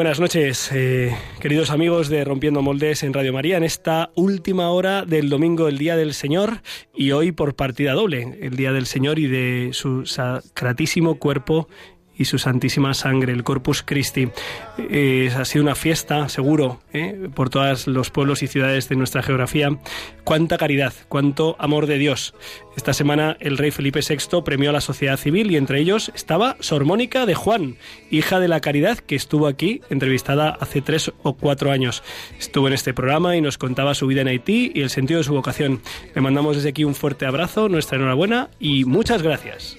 Buenas noches, eh, queridos amigos de Rompiendo Moldes en Radio María, en esta última hora del domingo, el Día del Señor, y hoy por partida doble, el Día del Señor y de su sacratísimo cuerpo y su santísima sangre, el Corpus Christi. Eh, ha sido una fiesta, seguro, eh, por todos los pueblos y ciudades de nuestra geografía. Cuánta caridad, cuánto amor de Dios. Esta semana el rey Felipe VI premió a la sociedad civil y entre ellos estaba Sor Mónica de Juan, hija de la caridad, que estuvo aquí entrevistada hace tres o cuatro años. Estuvo en este programa y nos contaba su vida en Haití y el sentido de su vocación. Le mandamos desde aquí un fuerte abrazo, nuestra enhorabuena y muchas gracias.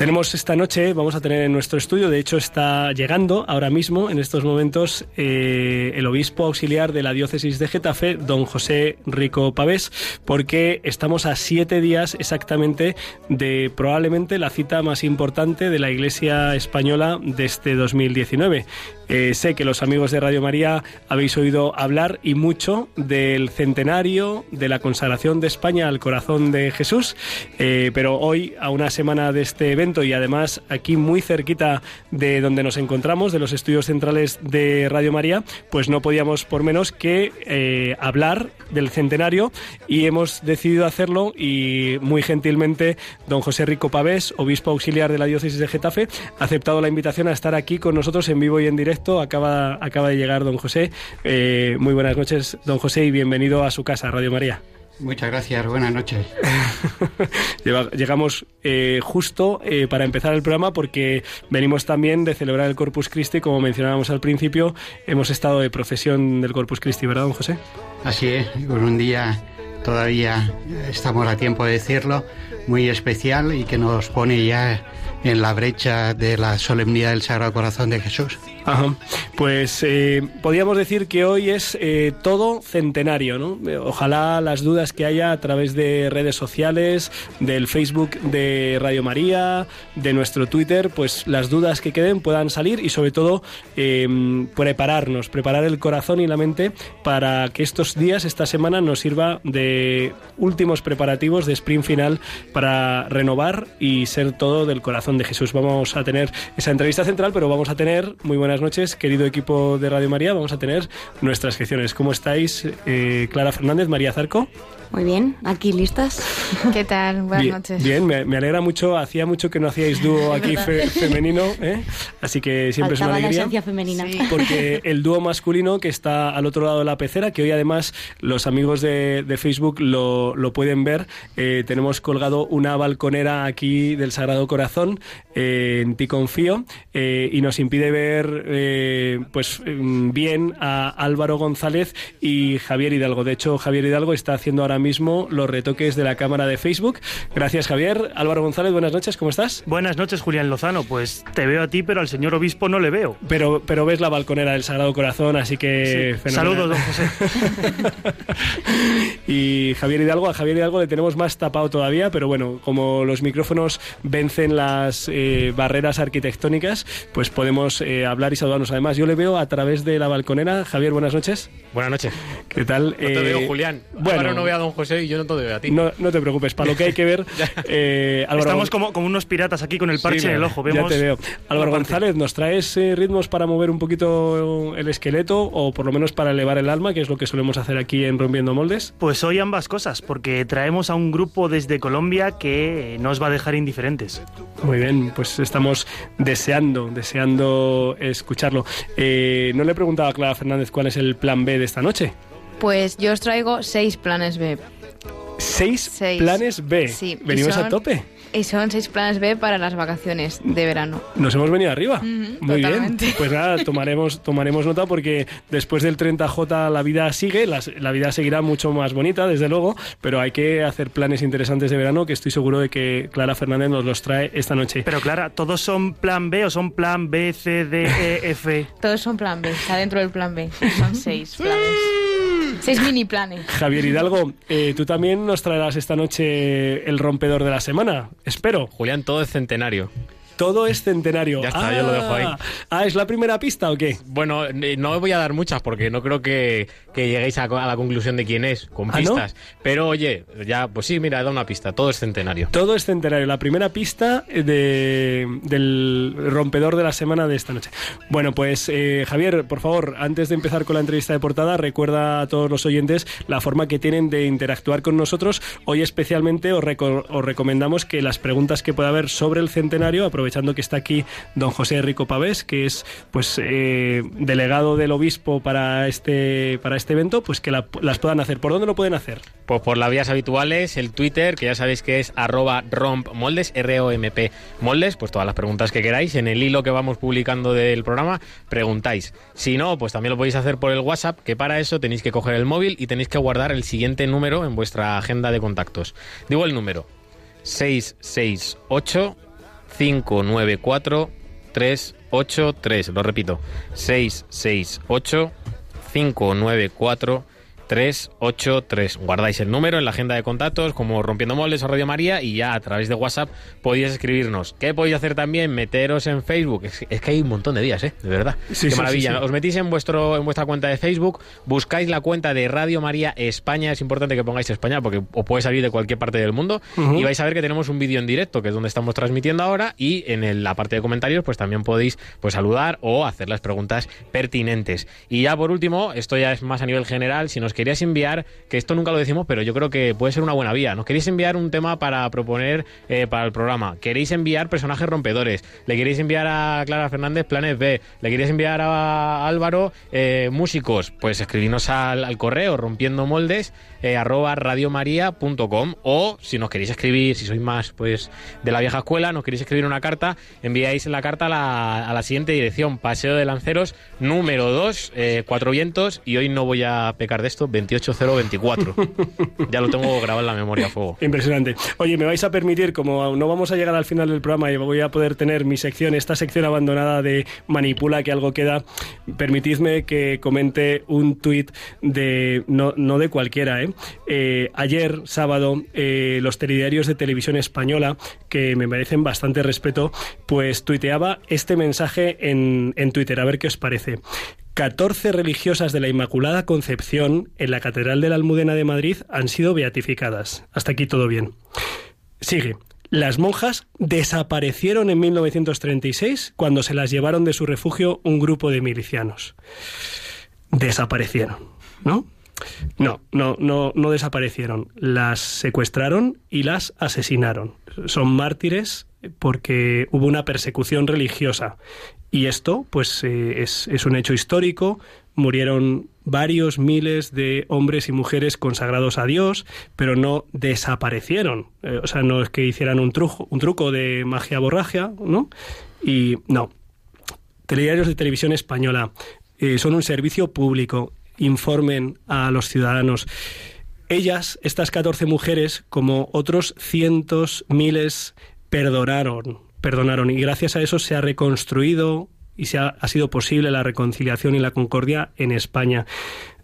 Tenemos esta noche, vamos a tener en nuestro estudio, de hecho está llegando ahora mismo, en estos momentos, eh, el obispo auxiliar de la diócesis de Getafe, don José Rico Pavés, porque estamos a siete días exactamente de probablemente la cita más importante de la Iglesia española de este 2019. Eh, sé que los amigos de Radio María habéis oído hablar y mucho del centenario de la consagración de España al corazón de Jesús, eh, pero hoy, a una semana de este evento y además aquí muy cerquita de donde nos encontramos, de los estudios centrales de Radio María, pues no podíamos por menos que eh, hablar del centenario y hemos decidido hacerlo y muy gentilmente don José Rico Pavés, obispo auxiliar de la diócesis de Getafe, ha aceptado la invitación a estar aquí con nosotros en vivo y en directo Acaba, acaba de llegar don José. Eh, muy buenas noches, don José, y bienvenido a su casa, Radio María. Muchas gracias, buenas noches. Llegamos eh, justo eh, para empezar el programa porque venimos también de celebrar el Corpus Christi, como mencionábamos al principio, hemos estado de procesión del Corpus Christi, ¿verdad, don José? Así es, con un día todavía estamos a tiempo de decirlo, muy especial y que nos pone ya en la brecha de la solemnidad del Sagrado Corazón de Jesús. Ajá. Pues eh, podríamos decir que hoy es eh, todo centenario, ¿no? Ojalá las dudas que haya a través de redes sociales, del Facebook de Radio María, de nuestro Twitter, pues las dudas que queden puedan salir y sobre todo em, prepararnos, preparar el corazón y la mente para que estos días, esta semana, nos sirva de últimos preparativos de sprint final para renovar y ser todo del corazón de Jesús. Vamos a tener esa entrevista central, pero vamos a tener, muy buenas noches, querido equipo de Radio María, vamos a tener nuestras secciones. ¿Cómo estáis? Eh, Clara Fernández, María Zarco. Muy bien, aquí listas. ¿Qué tal? Buenas noches. Bien, me, alegra mucho. Hacía mucho que no hacíais dúo aquí femenino, ¿eh? así que siempre es una alegría. La femenina. Porque el dúo masculino que está al otro lado de la pecera, que hoy además los amigos de, Facebook lo, lo, pueden ver, eh, tenemos colgado una balconera aquí del Sagrado Corazón eh, en Ti Confío y nos impide ver pues mm, bien a Álvaro González y Javier Hidalgo. De hecho, Javier Hidalgo está haciendo ahora mismo los retoques de la cámara de Facebook. Gracias, Javier. Álvaro González, buenas noches, ¿cómo estás? Buenas noches, Julián Lozano. Pues te veo a ti, pero al señor obispo no le veo. Pero, pero ves la balconera del Sagrado Corazón, así que... Saludos, don José. y Javier Hidalgo, a Javier Hidalgo le tenemos más tapado todavía, pero bueno, como los micrófonos vencen las eh, barreras arquitectónicas, pues podemos eh, hablar y saludarnos. Además, yo le veo a través de la balconera. Javier, buenas noches. Buenas noches. ¿Qué tal? No te veo, eh, Julián. Bueno, no veo a don José y yo no te veo a ti. No, no te preocupes, para lo que hay que ver. eh, Estamos como, como, unos piratas aquí con el parche en el ojo. Vemos ya te veo. Álvaro González, ¿nos traes eh, ritmos para mover un poquito el esqueleto o por lo menos para elevar el alma, que es lo que solemos hacer aquí en Rompiendo Moldes? Pues hoy ambas cosas, porque traemos a un grupo desde Colombia que nos va a dejar indiferentes. Muy bien, pues estamos deseando, deseando escucharlo. Eh, no le preguntaba a Clara Fernández cuál es el plan B de esta noche. Pues yo os traigo seis planes B. ¿Seis, planes B? Sí. ¿Venimos a tope? Y son seis planes B para las vacaciones de verano. Nos hemos venido arriba. Muy bien. Pues nada, tomaremos, tomaremos nota porque después del 30J la vida sigue, la, vida seguirá mucho más bonita, desde luego, pero hay que hacer planes interesantes de verano que estoy seguro de que Clara Fernández nos los trae esta noche. Pero Clara, ¿todos son plan B o son plan B, C, D, E, F? todos son plan B, está dentro del plan B. Son seis planes. Seis mini planes. Javier Hidalgo, eh, tú también nos traerás esta noche el rompedor de la semana, espero. Julián, todo es centenario. Todo es centenario. Ya está, yo lo dejo ahí. Ah, ¿es la primera pista o qué? Bueno, no voy a dar muchas porque no creo que, lleguéis a, la conclusión de quién es, con ¿Ah, pistas. Pero oye, ya, pues sí, mira, he dado una pista. Todo es centenario. Todo es centenario. La primera pista de, del rompedor de la semana de esta noche. Bueno, pues eh, Javier, por favor, antes de empezar con la entrevista de portada, recuerda a todos los oyentes la forma que tienen de interactuar con nosotros. Hoy especialmente os, os recomendamos que las preguntas que pueda haber sobre el centenario, aprovechemos aprovechando que está aquí don José Rico Pavés, que es pues eh, delegado del obispo para este, para este evento, pues que las puedan hacer. ¿Por dónde lo pueden hacer? Pues por las vías habituales, el Twitter, que ya sabéis que es arroba rompmoldes, R-O-M-P moldes, pues todas las preguntas que queráis. En el hilo que vamos publicando del programa, preguntáis. Si no, pues también lo podéis hacer por el WhatsApp, que para eso tenéis que coger el móvil y tenéis que guardar el siguiente número en vuestra agenda de contactos. Digo el número. 668 594 383. Lo repito, 668 594 383. Guardáis el número en la agenda de contactos como Rompiendo Moldes o Radio María y ya a través de WhatsApp podéis escribirnos. ¿Qué podéis hacer también? Meteros en Facebook. Es, que hay un montón de días, ¿eh? De verdad. Qué maravilla. Os metís en, vuestro, en vuestra cuenta de Facebook, buscáis la cuenta de Radio María España. Es importante que pongáis España porque os puede salir de cualquier parte del mundo. Y vais a ver que tenemos un vídeo en directo, que es donde estamos transmitiendo ahora. Y en la parte de comentarios, pues también podéis pues, saludar o hacer las preguntas pertinentes. Y ya por último, esto ya es más a nivel general. Si nos queríais enviar, que esto nunca lo decimos, pero yo creo que puede ser una buena vía. Nos queréis enviar un tema para proponer eh, para el programa. Queréis enviar personajes rompedores. Le queréis enviar a Clara Fernández planes B. Le queréis enviar a Álvaro eh, músicos. Pues escribirnos al, correo rompiendo moldes eh, arroba radiomaria.com o si nos queréis escribir, si sois más pues de la vieja escuela, nos queréis escribir una carta, enviáis la carta a la, a la siguiente dirección, Paseo de Lanceros número 2, Cuatro Vientos y hoy no voy a pecar de esto, 28024. ya lo tengo grabado en la memoria a fuego. Impresionante. Oye, me vais a permitir, como no vamos a llegar al final del programa y voy a poder tener mi sección, esta sección abandonada de manipula que algo queda, permitidme que comente un tuit de, no, de cualquiera, ¿eh? eh ayer, sábado, eh, los telediarios de televisión española, que me merecen bastante respeto, pues tuiteaba este mensaje en, en Twitter, a ver qué os parece. 14 religiosas de la Inmaculada Concepción en la Catedral de la Almudena de Madrid han sido beatificadas. Hasta aquí todo bien. Sigue. Las monjas desaparecieron en 1936 cuando se las llevaron de su refugio un grupo de milicianos. Desaparecieron, ¿no? No, no, no, no desaparecieron. Las secuestraron y las asesinaron. Son mártires porque hubo una persecución religiosa y esto, pues, eh, es, un hecho histórico. Murieron varios miles de hombres y mujeres consagrados a Dios, pero no desaparecieron. Eh, o sea, no es que hicieran un, truco, un truco de magia borragia, ¿no? Y no. Telediarios de televisión española eh, son un servicio público. Informen a los ciudadanos. Ellas, estas 14 mujeres, como otros cientos, miles, perdonaron perdonaron y gracias a eso se ha reconstruido y se ha, sido posible la reconciliación y la concordia en España.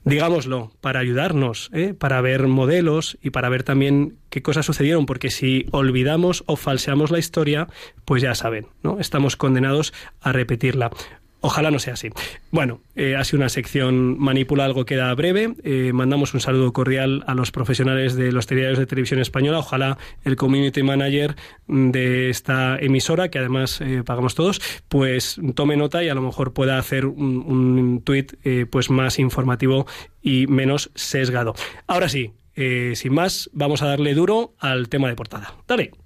Digámoslo, para ayudarnos, ¿eh? para ver modelos y para ver también qué cosas sucedieron, porque si olvidamos o falseamos la historia, pues ya saben, ¿no? Estamos condenados a repetirla. Ojalá no sea así. Bueno, eh, ha sido una sección manipula, algo queda breve. Eh, mandamos un saludo cordial a los profesionales de los telediarios de televisión española. Ojalá el community manager de esta emisora, que además eh, pagamos todos, pues tome nota y a lo mejor pueda hacer un, un tuit pues más informativo y menos sesgado. Ahora sí, sin más, vamos a darle duro al tema de portada. Dale.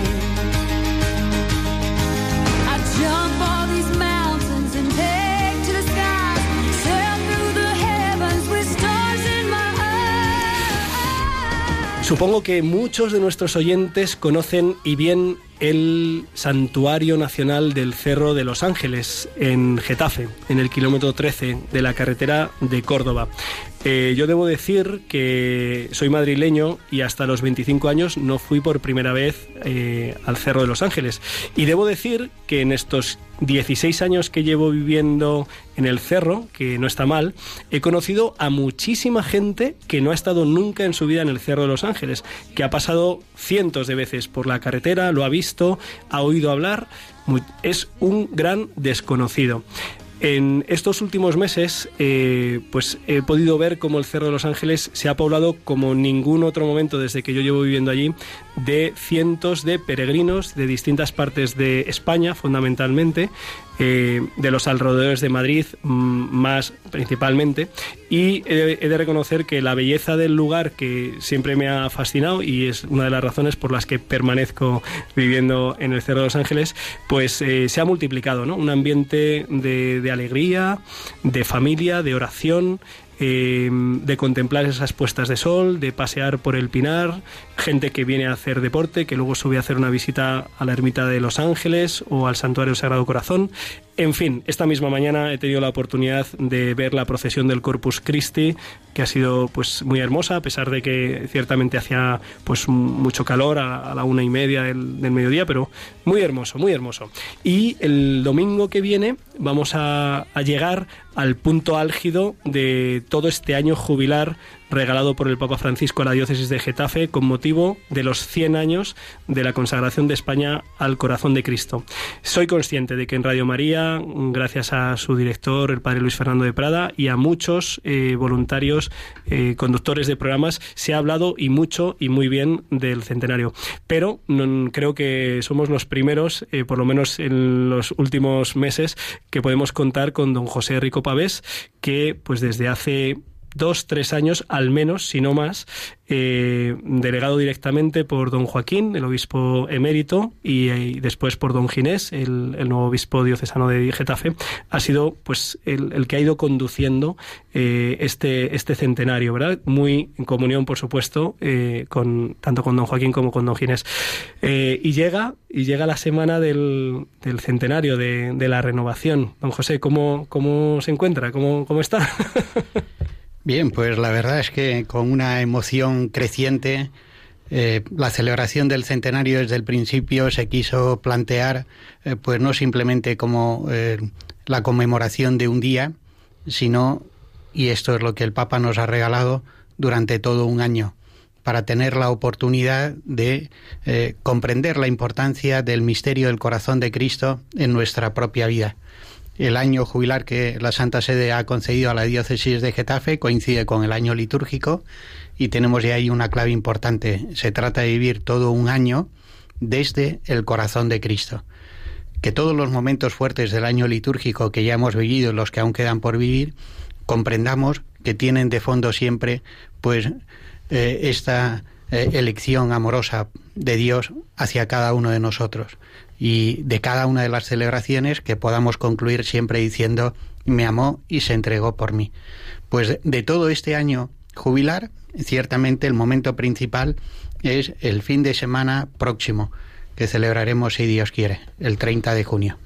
Supongo que muchos de nuestros oyentes conocen y bien el Santuario Nacional del Cerro de los Ángeles en Getafe, en el kilómetro 13 de la carretera de Córdoba. Eh, yo debo decir que soy madrileño y hasta los 25 años no fui por primera vez eh, al Cerro de los Ángeles. Y debo decir que en estos 16 años que llevo viviendo en el cerro, que no está mal, he conocido a muchísima gente que no ha estado nunca en su vida en el Cerro de los Ángeles, que ha pasado cientos de veces por la carretera, lo ha visto, ha oído hablar, es un gran desconocido. En estos últimos meses, eh, pues he podido ver cómo el Cerro de los Ángeles se ha poblado como ningún otro momento desde que yo llevo viviendo allí de cientos de peregrinos de distintas partes de España, fundamentalmente, eh, de los alrededores de Madrid mm, más principalmente, y he, de reconocer que la belleza del lugar que siempre me ha fascinado y es una de las razones por las que permanezco viviendo en el Cerro de los Ángeles, pues eh, se ha multiplicado, ¿no? Un ambiente de, de alegría, de familia, de oración, eh, de contemplar esas puestas de sol, de pasear por el Pinar, gente que viene a hacer deporte, que luego sube a hacer una visita a la ermita de Los Ángeles o al Santuario Sagrado Corazón. En fin, esta misma mañana he tenido la oportunidad de ver la procesión del Corpus Christi, que ha sido pues muy hermosa, a pesar de que ciertamente hacía pues mucho calor a, la una y media del, del mediodía, pero muy hermoso, muy hermoso. Y el domingo que viene vamos a, a llegar al punto álgido de todo este año jubilar regalado por el Papa Francisco a la diócesis de Getafe con motivo de los 100 años de la consagración de España al corazón de Cristo. Soy consciente de que en Radio María, gracias a su director, el padre Luis Fernando de Prada, y a muchos eh, voluntarios, eh, conductores de programas, se ha hablado y mucho y muy bien del centenario. Pero no, creo que somos los primeros, eh, por lo menos en los últimos meses, que podemos contar con don José Rico Pavés, que pues desde hace dos, tres años al menos, si no más, eh, delegado directamente por don Joaquín, el obispo emérito, y, y después por don Ginés, el, el, nuevo obispo diocesano de Getafe, ha sido pues el, el que ha ido conduciendo eh, este, este centenario, ¿verdad? Muy en comunión, por supuesto, eh, con, tanto con don Joaquín como con don Ginés. Eh, y llega, y llega la semana del, del centenario de, de, la renovación. Don José, ¿cómo, cómo se encuentra? ¿Cómo, cómo está? Bien, pues la verdad es que con una emoción creciente, eh, la celebración del centenario desde el principio se quiso plantear, eh, pues no simplemente como eh, la conmemoración de un día, sino, y esto es lo que el Papa nos ha regalado, durante todo un año, para tener la oportunidad de comprender la importancia del misterio del corazón de Cristo en nuestra propia vida el año jubilar que la Santa Sede ha concedido a la diócesis de Getafe coincide con el año litúrgico y tenemos ya ahí una clave importante. Se trata de vivir todo un año desde el corazón de Cristo. Que todos los momentos fuertes del año litúrgico que ya hemos vivido, los que aún quedan por vivir, comprendamos que tienen de fondo siempre pues eh, esta eh, elección amorosa de Dios hacia cada uno de nosotros y de cada una de las celebraciones que podamos concluir siempre diciendo me amó y se entregó por mí. Pues de todo este año jubilar, ciertamente el momento principal es el fin de semana próximo, que celebraremos si Dios quiere, el 30 de junio.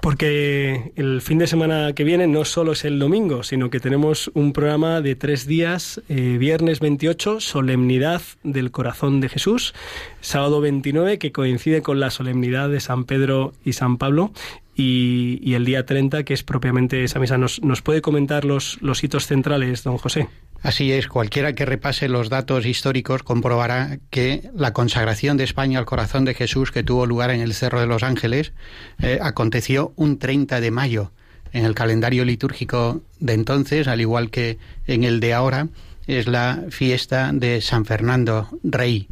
Porque el fin de semana que viene no solo es el domingo, sino que tenemos un programa de tres días, eh, viernes 28, solemnidad del corazón de Jesús, sábado 29, que coincide con la solemnidad de San Pedro y San Pablo, y, el día 30, que es propiamente esa misa. ¿Nos, puede comentar los, los hitos centrales, don José? Así es, cualquiera que repase los datos históricos comprobará que la consagración de España al corazón de Jesús que tuvo lugar en el Cerro de los Ángeles eh, aconteció un 30 de mayo en el calendario litúrgico de entonces, al igual que en el de ahora, es la fiesta de San Fernando Rey.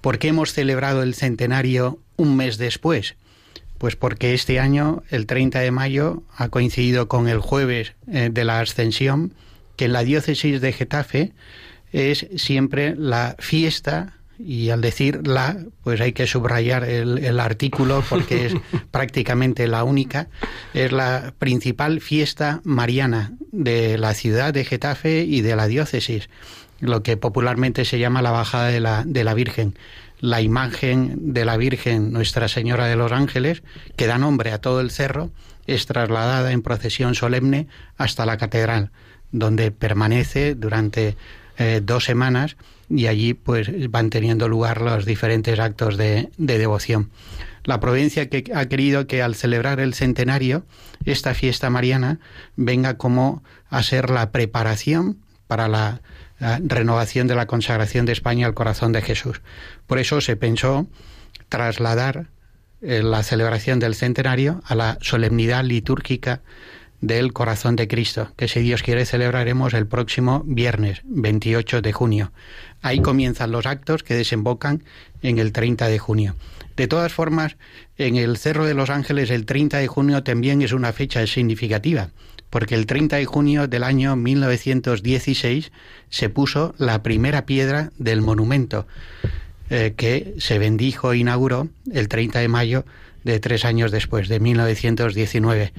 ¿Por qué hemos celebrado el centenario un mes después? Pues porque este año, el 30 de mayo, ha coincidido con el jueves eh, de la Ascensión, que en la diócesis de Getafe es siempre la fiesta y al decir la, pues hay que subrayar el, el, artículo porque es prácticamente la única, es la principal fiesta mariana de la ciudad de Getafe y de la diócesis, lo que popularmente se llama la bajada de la, de la Virgen. La imagen de la Virgen Nuestra Señora de los Ángeles, que da nombre a todo el cerro, es trasladada en procesión solemne hasta la catedral, donde permanece durante eh, dos semanas y allí pues van teniendo lugar los diferentes actos de, de devoción. La provincia que ha querido que al celebrar el centenario, esta fiesta mariana venga como a ser la preparación para la, la renovación de la consagración de España al corazón de Jesús. Por eso se pensó trasladar eh, la celebración del centenario a la solemnidad litúrgica del corazón de Cristo, que si Dios quiere celebraremos el próximo viernes 28 de junio. Ahí comienzan los actos que desembocan en el 30 de junio. De todas formas, en el Cerro de los Ángeles el 30 de junio también es una fecha significativa, porque el 30 de junio del año 1916 se puso la primera piedra del monumento eh, que se bendijo e inauguró el 30 de mayo de tres años después, de 1919.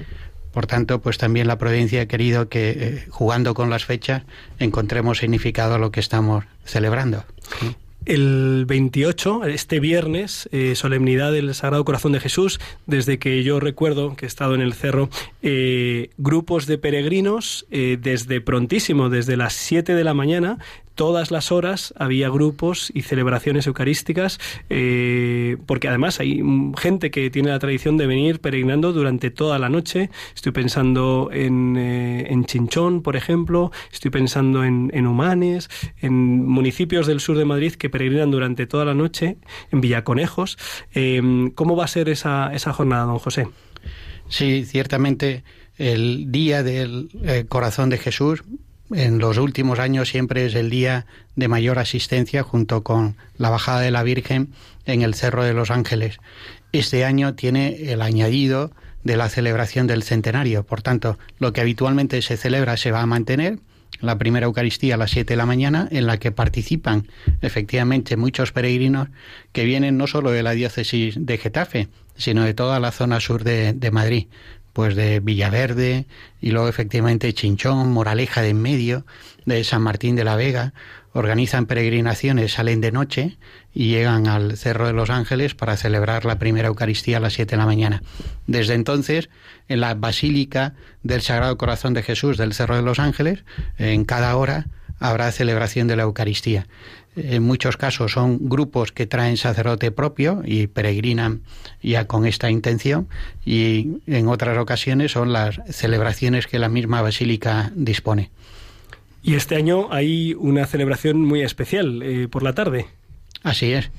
Por tanto, pues también la provincia ha querido que, eh, jugando con las fechas, encontremos significado a lo que estamos celebrando. ¿sí? El 28, este viernes, eh, solemnidad del Sagrado Corazón de Jesús, desde que yo recuerdo que he estado en el cerro, eh, grupos de peregrinos eh, desde prontísimo, desde las 7 de la mañana, todas las horas había grupos y celebraciones eucarísticas, eh, porque además hay gente que tiene la tradición de venir peregrinando durante toda la noche. Estoy pensando en, eh, en Chinchón, por ejemplo, estoy pensando en, en, Humanes, en municipios del sur de Madrid que peregrinan durante toda la noche, en Villaconejos. Eh, ¿Cómo va a ser esa, esa jornada, don José? Sí, ciertamente el día del eh, corazón de Jesús en los últimos años siempre es el día de mayor asistencia junto con la bajada de la Virgen en el Cerro de los Ángeles. Este año tiene el añadido de la celebración del centenario. Por tanto, lo que habitualmente se celebra se va a mantener. La primera Eucaristía a las 7 de la mañana, en la que participan efectivamente muchos peregrinos que vienen no solo de la diócesis de Getafe, sino de toda la zona sur de, de Madrid pues de Villaverde y luego efectivamente Chinchón, Moraleja de en medio, de San Martín de la Vega, organizan peregrinaciones, salen de noche y llegan al Cerro de los Ángeles para celebrar la primera Eucaristía a las 7 de la mañana. Desde entonces, en la Basílica del Sagrado Corazón de Jesús del Cerro de los Ángeles, en cada hora habrá celebración de la Eucaristía. En muchos casos son grupos que traen sacerdote propio y peregrinan ya con esta intención y en otras ocasiones son las celebraciones que la misma basílica dispone. Y este año hay una celebración muy especial eh, por la tarde. Así es.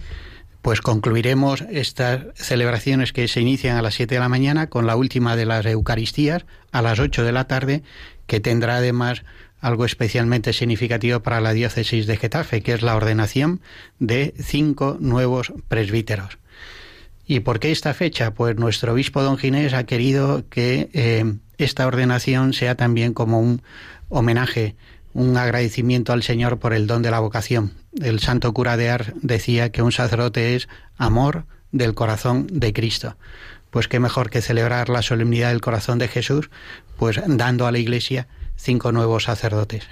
Pues concluiremos estas celebraciones que se inician a las 7 de la mañana con la última de las Eucaristías a las 8 de la tarde, que tendrá además algo especialmente significativo para la diócesis de Getafe, que es la ordenación de cinco nuevos presbíteros. ¿Y por qué esta fecha? Pues nuestro obispo don Ginés ha querido que eh, esta ordenación sea también como un homenaje, un agradecimiento al Señor por el don de la vocación. El santo cura de Ars decía que un sacerdote es amor del corazón de Cristo. Pues qué mejor que celebrar la solemnidad del corazón de Jesús, pues dando a la Iglesia cinco nuevos sacerdotes.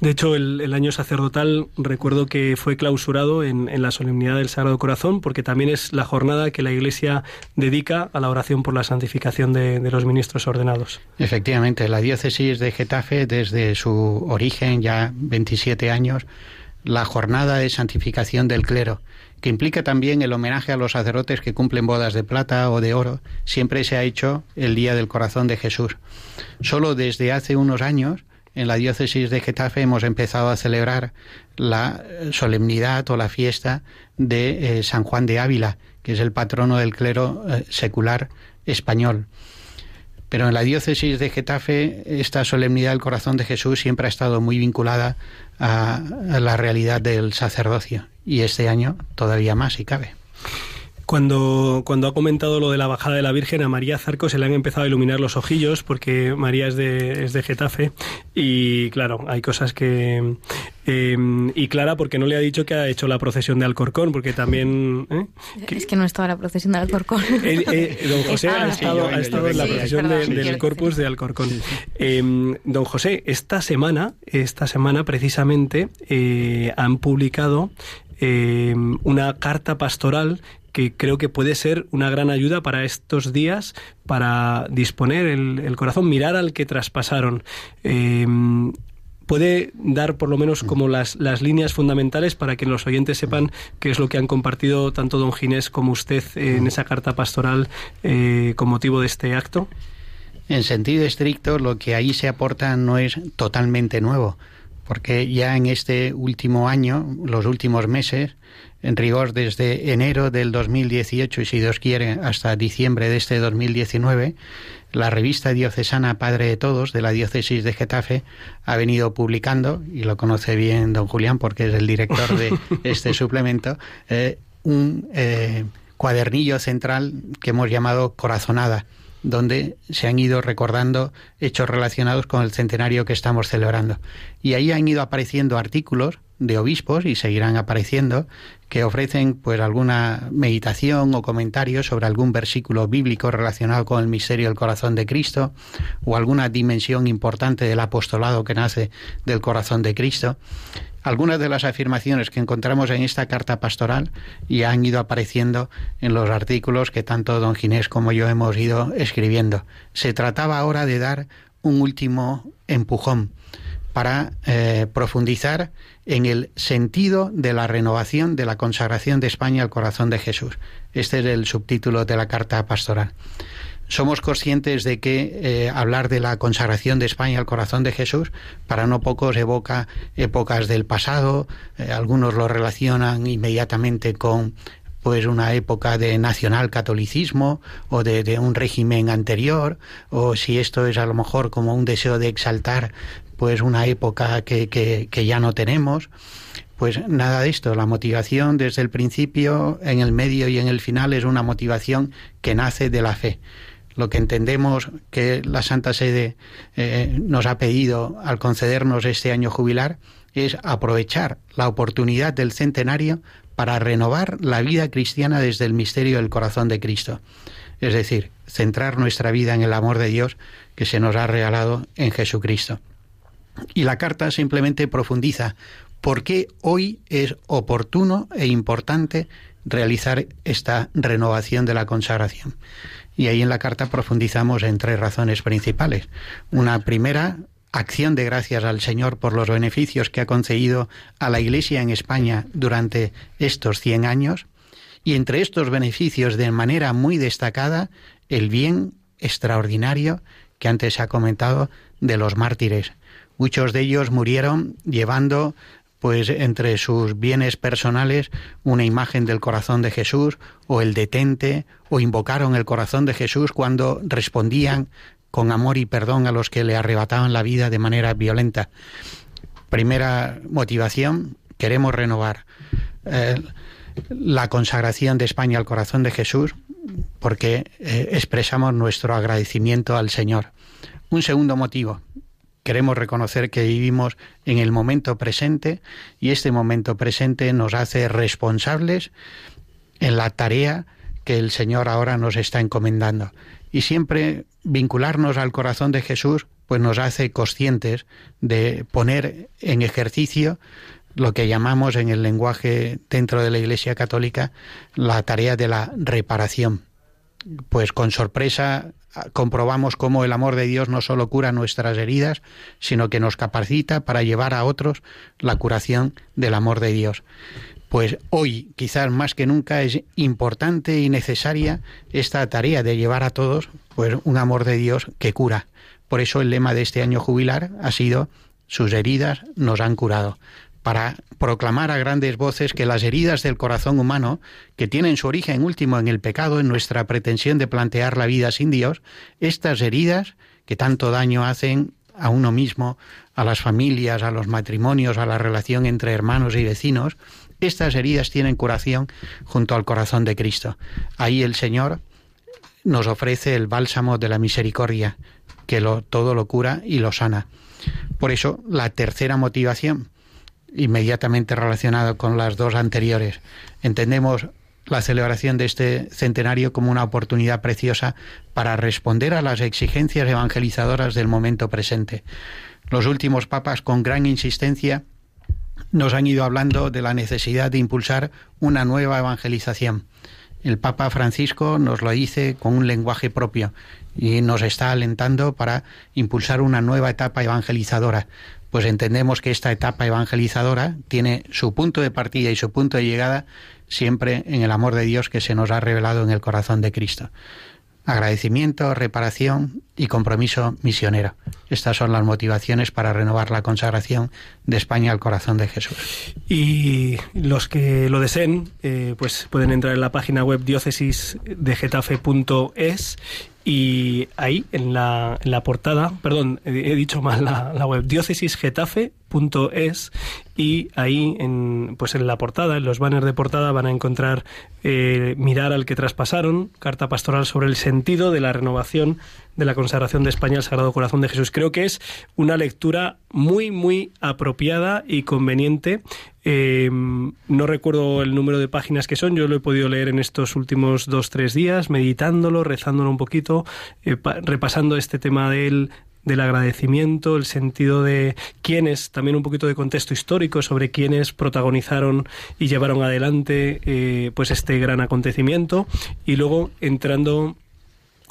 De hecho, el, el, año sacerdotal recuerdo que fue clausurado en, en, la solemnidad del Sagrado Corazón, porque también es la jornada que la Iglesia dedica a la oración por la santificación de, de los ministros ordenados. Efectivamente, la diócesis de Getafe, desde su origen, ya 27 años, la jornada de santificación del clero, que implica también el homenaje a los sacerdotes que cumplen bodas de plata o de oro, siempre se ha hecho el Día del Corazón de Jesús. Solo desde hace unos años, en la diócesis de Getafe hemos empezado a celebrar la solemnidad o la fiesta de eh, San Juan de Ávila, que es el patrono del clero eh, secular español. Pero en la diócesis de Getafe esta solemnidad del corazón de Jesús siempre ha estado muy vinculada a la realidad del sacerdocio y este año todavía más si cabe. Cuando, cuando ha comentado lo de la bajada de la Virgen, a María Zarco se le han empezado a iluminar los ojillos porque María es de, es de Getafe y claro, hay cosas que... eh, y Clara porque no le ha dicho que ha hecho la procesión de Alcorcón, porque también... ¿eh? Es que no estaba la procesión del Alcorcón. Eh, eh, don José ha estado, ha estado en la Sí, procesión de- del Corpus de Alcorcón. Eh, don José, esta semana, esta semana precisamente eh, han publicado eh, una carta pastoral que creo que puede ser una gran ayuda para estos días, para disponer el, corazón, mirar al que traspasaron. Eh, puede dar por lo menos como las, las líneas fundamentales para que los oyentes sepan qué es lo que han compartido tanto don Ginés como usted en esa carta pastoral eh, con motivo de este acto. En sentido estricto, lo que ahí se aporta no es totalmente nuevo, porque ya en este último año, los últimos meses, en rigor desde enero del 2018 y si Dios quiere hasta diciembre de este 2019, la revista diocesana Padre de Todos de la diócesis de Getafe ha venido publicando, y lo conoce bien don Julián porque es el director de este suplemento, eh, un eh, cuadernillo central que hemos llamado Corazonada donde se han ido recordando hechos relacionados con el centenario que estamos celebrando. Y ahí han ido apareciendo artículos de obispos y seguirán apareciendo que ofrecen pues alguna meditación o comentario sobre algún versículo bíblico relacionado con el misterio del corazón de Cristo o alguna dimensión importante del apostolado que nace del corazón de Cristo. Algunas de las afirmaciones que encontramos en esta carta pastoral ya han ido apareciendo en los artículos que tanto don Ginés como yo hemos ido escribiendo. Se trataba ahora de dar un último empujón para eh, profundizar en el sentido de la renovación de la consagración de España al corazón de Jesús. Este es el subtítulo de la carta pastoral. Somos conscientes de que eh, hablar de la consagración de España al corazón de Jesús para no pocos evoca épocas del pasado, eh, algunos lo relacionan inmediatamente con pues una época de nacional catolicismo o de, de, un régimen anterior o si esto es a lo mejor como un deseo de exaltar pues una época que, que, ya no tenemos pues nada de esto la motivación desde el principio en el medio y en el final es una motivación que nace de la fe lo que entendemos que la Santa Sede eh, nos ha pedido al concedernos este año jubilar es aprovechar la oportunidad del centenario para renovar la vida cristiana desde el misterio del corazón de Cristo. Es decir, centrar nuestra vida en el amor de Dios que se nos ha regalado en Jesucristo. Y la carta simplemente profundiza por qué hoy es oportuno e importante realizar esta renovación de la consagración. Y ahí en la carta profundizamos en tres razones principales. Una primera, acción de gracias al Señor por los beneficios que ha concedido a la Iglesia en España durante estos 100 años. Y entre estos beneficios, de manera muy destacada, el bien extraordinario que antes se ha comentado de los mártires. Muchos de ellos murieron llevando pues entre sus bienes personales una imagen del corazón de Jesús o el detente o invocaron el corazón de Jesús cuando respondían con amor y perdón a los que le arrebataban la vida de manera violenta. Primera motivación, queremos renovar eh, la consagración de España al corazón de Jesús porque eh, expresamos nuestro agradecimiento al Señor. Un segundo motivo, queremos reconocer que vivimos en el momento presente y este momento presente nos hace responsables en la tarea que el Señor ahora nos está encomendando. Y siempre vincularnos al corazón de Jesús pues nos hace conscientes de poner en ejercicio lo que llamamos en el lenguaje dentro de la Iglesia Católica la tarea de la reparación. Pues con sorpresa comprobamos cómo el amor de Dios no solo cura nuestras heridas, sino que nos capacita para llevar a otros la curación del amor de Dios. Pues hoy, quizás más que nunca, es importante y necesaria esta tarea de llevar a todos pues un amor de Dios que cura. Por eso el lema de este año jubilar ha sido sus heridas nos han curado. Para proclamar a grandes voces que las heridas del corazón humano, que tienen su origen último en el pecado, en nuestra pretensión de plantear la vida sin Dios, estas heridas que tanto daño hacen a uno mismo, a las familias, a los matrimonios, a la relación entre hermanos y vecinos, estas heridas tienen curación junto al corazón de Cristo. Ahí el Señor nos ofrece el bálsamo de la misericordia, que todo lo cura y lo sana. Por eso, la tercera motivación, inmediatamente relacionada con las dos anteriores, entendemos la celebración de este centenario como una oportunidad preciosa para responder a las exigencias evangelizadoras del momento presente. Los últimos papas, con gran insistencia, nos han ido hablando de la necesidad de impulsar una nueva evangelización. El Papa Francisco nos lo dice con un lenguaje propio y nos está alentando para impulsar una nueva etapa evangelizadora. Pues entendemos que esta etapa evangelizadora tiene su punto de partida y su punto de llegada siempre en el amor de Dios que se nos ha revelado en el corazón de Cristo agradecimiento, reparación y compromiso misionero. Estas son las motivaciones para renovar la consagración de España al corazón de Jesús. Y los que lo deseen, eh, pues pueden entrar en la página web diócesisdegetafe.es y ahí en la, en la portada, perdón, he, dicho mal la, web, diócesisgetafe.es y ahí en, pues en la portada, en los banners de portada van a encontrar eh, Mirar al que traspasaron, carta pastoral sobre el sentido de la renovación de la consagración de España al Sagrado Corazón de Jesús. Creo que es una lectura muy, muy apropiada y conveniente. Eh, no recuerdo el número de páginas que son, yo lo he podido leer en estos últimos dos, tres días, meditándolo, rezándolo un poquito, eh, repasando este tema del, del agradecimiento, el sentido de quiénes, también un poquito de contexto histórico sobre quiénes protagonizaron y llevaron adelante eh, pues este gran acontecimiento y luego entrando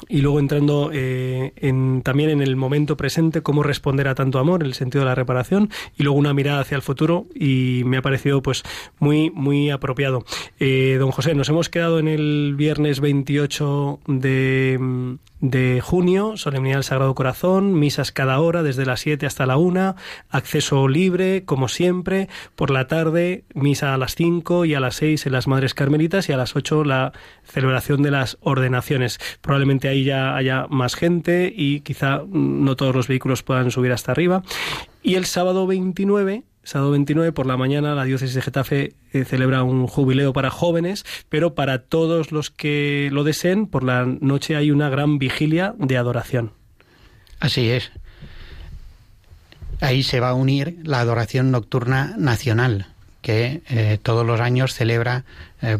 y luego entrando eh, en, también en el momento presente, cómo responder a tanto amor, el sentido de la reparación, y luego una mirada hacia el futuro, y me ha parecido pues muy, muy apropiado. Eh, don José, nos hemos quedado en el viernes 28 de, de junio, Solemnidad del Sagrado Corazón, misas cada hora, desde las 7 hasta la 1, acceso libre, como siempre, por la tarde, misa a las 5 y a las 6 en las Madres Carmelitas y a las 8 la celebración de las ordenaciones. Probablemente ahí ya haya más gente y quizá no todos los vehículos puedan subir hasta arriba. Y el sábado 29 sábado 29 por la mañana la diócesis de Getafe eh, celebra un jubileo para jóvenes, pero para todos los que lo deseen, por la noche hay una gran vigilia de adoración. Así es. Ahí se va a unir la adoración nocturna nacional, que eh, todos los años celebra, eh,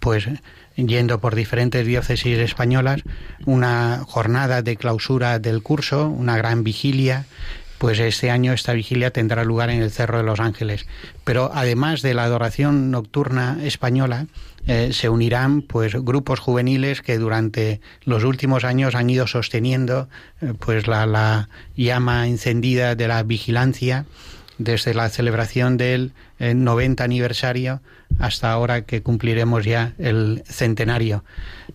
pues yendo por diferentes diócesis españolas, una jornada de clausura del curso, una gran vigilia pues este año esta vigilia tendrá lugar en el Cerro de los Ángeles. Pero además de la adoración nocturna española, eh, se unirán pues grupos juveniles que durante los últimos años han ido sosteniendo eh, pues la, la, llama encendida de la vigilancia desde la celebración del 90 eh, aniversario hasta ahora que cumpliremos ya el centenario.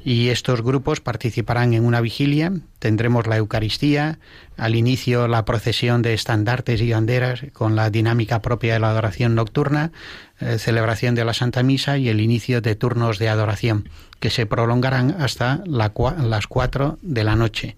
Y estos grupos participarán en una vigilia, tendremos la Eucaristía, al inicio la procesión de estandartes y banderas con la dinámica propia de la adoración nocturna, eh, celebración de la Santa Misa y el inicio de turnos de adoración, que se prolongarán hasta las cuatro de la noche.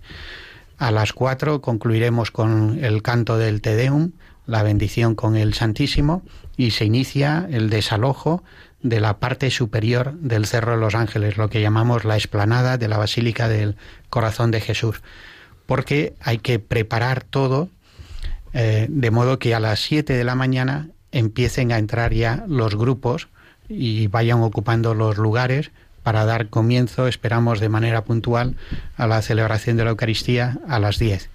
A las cuatro concluiremos con el canto del Te Deum, la bendición con el Santísimo y se inicia el desalojo de la parte superior del Cerro de los Ángeles, lo que llamamos la explanada de la Basílica del Corazón de Jesús, porque hay que preparar todo eh, de modo que a las 7 de la mañana empiecen a entrar ya los grupos y vayan ocupando los lugares para dar comienzo, esperamos de manera puntual, a la celebración de la Eucaristía a las 10.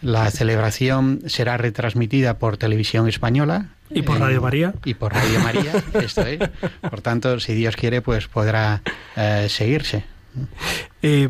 La celebración será retransmitida por televisión española. Y por Radio María. Y por Radio María, esto es. Por tanto, si Dios quiere, pues podrá eh, seguirse. Eh,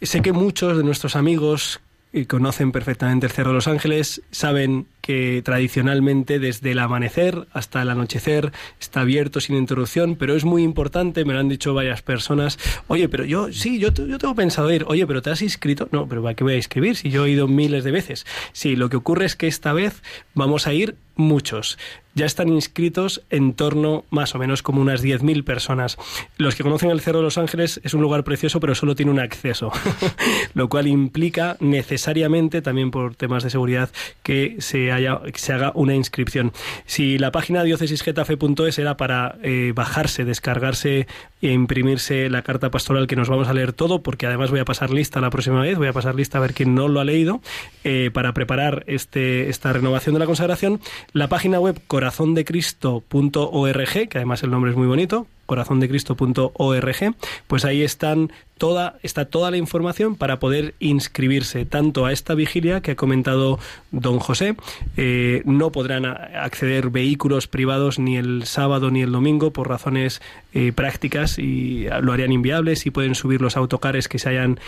sé que muchos de nuestros amigos conocen perfectamente el Cerro de los Ángeles, saben que tradicionalmente desde el amanecer hasta el anochecer está abierto sin interrupción, pero es muy importante, me lo han dicho varias personas, oye, pero yo, sí, yo, yo tengo pensado ir, oye, pero ¿te has inscrito? No, pero ¿para qué voy a inscribir si yo he ido miles de veces? Sí, lo que ocurre es que esta vez vamos a ir muchos. Ya están inscritos en torno más o menos como unas 10.000 personas. Los que conocen el Cerro de los Ángeles es un lugar precioso, pero solo tiene un acceso, lo cual implica necesariamente, también por temas de seguridad, que se, haya, que se haga una inscripción. Si la página diocesisgetafe.es era para eh, bajarse, descargarse e imprimirse la carta pastoral que nos vamos a leer todo, porque además voy a pasar lista la próxima vez, voy a pasar lista a ver quién no lo ha leído, eh, para preparar este, esta renovación de la consagración, la página web corazondecristo.org, que además el nombre es muy bonito, corazondecristo.org, pues ahí están toda, está toda la información para poder inscribirse tanto a esta vigilia que ha comentado don José. Eh, no podrán acceder vehículos privados ni el sábado ni el domingo por razones eh, prácticas y lo harían inviable. Si pueden subir los autocares que se hayan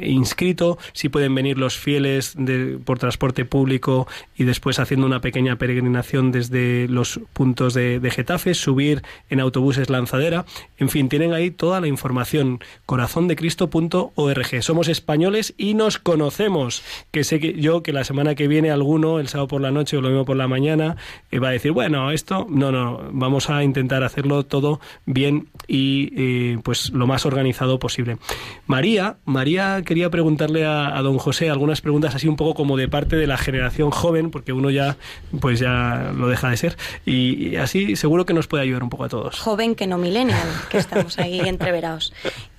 inscrito, si pueden venir los fieles por transporte público y después haciendo una pequeña peregrinación desde los puntos de, de Getafe, subir en autobuses lanzadera. En fin, tienen ahí toda la información. Corazón de cristo.org. Somos españoles y nos conocemos. Que sé que yo que la semana que viene alguno, el sábado por la noche o lo mismo por la mañana, eh, va a decir, bueno, esto, no, no, vamos a intentar hacerlo todo bien y eh, pues lo más organizado posible. María, María quería preguntarle a, a, don José algunas preguntas así un poco como de parte de la generación joven, porque uno ya pues ya lo deja de ser y, y así seguro que nos puede ayudar un poco a todos. Joven que no millennial, que estamos ahí entreverados.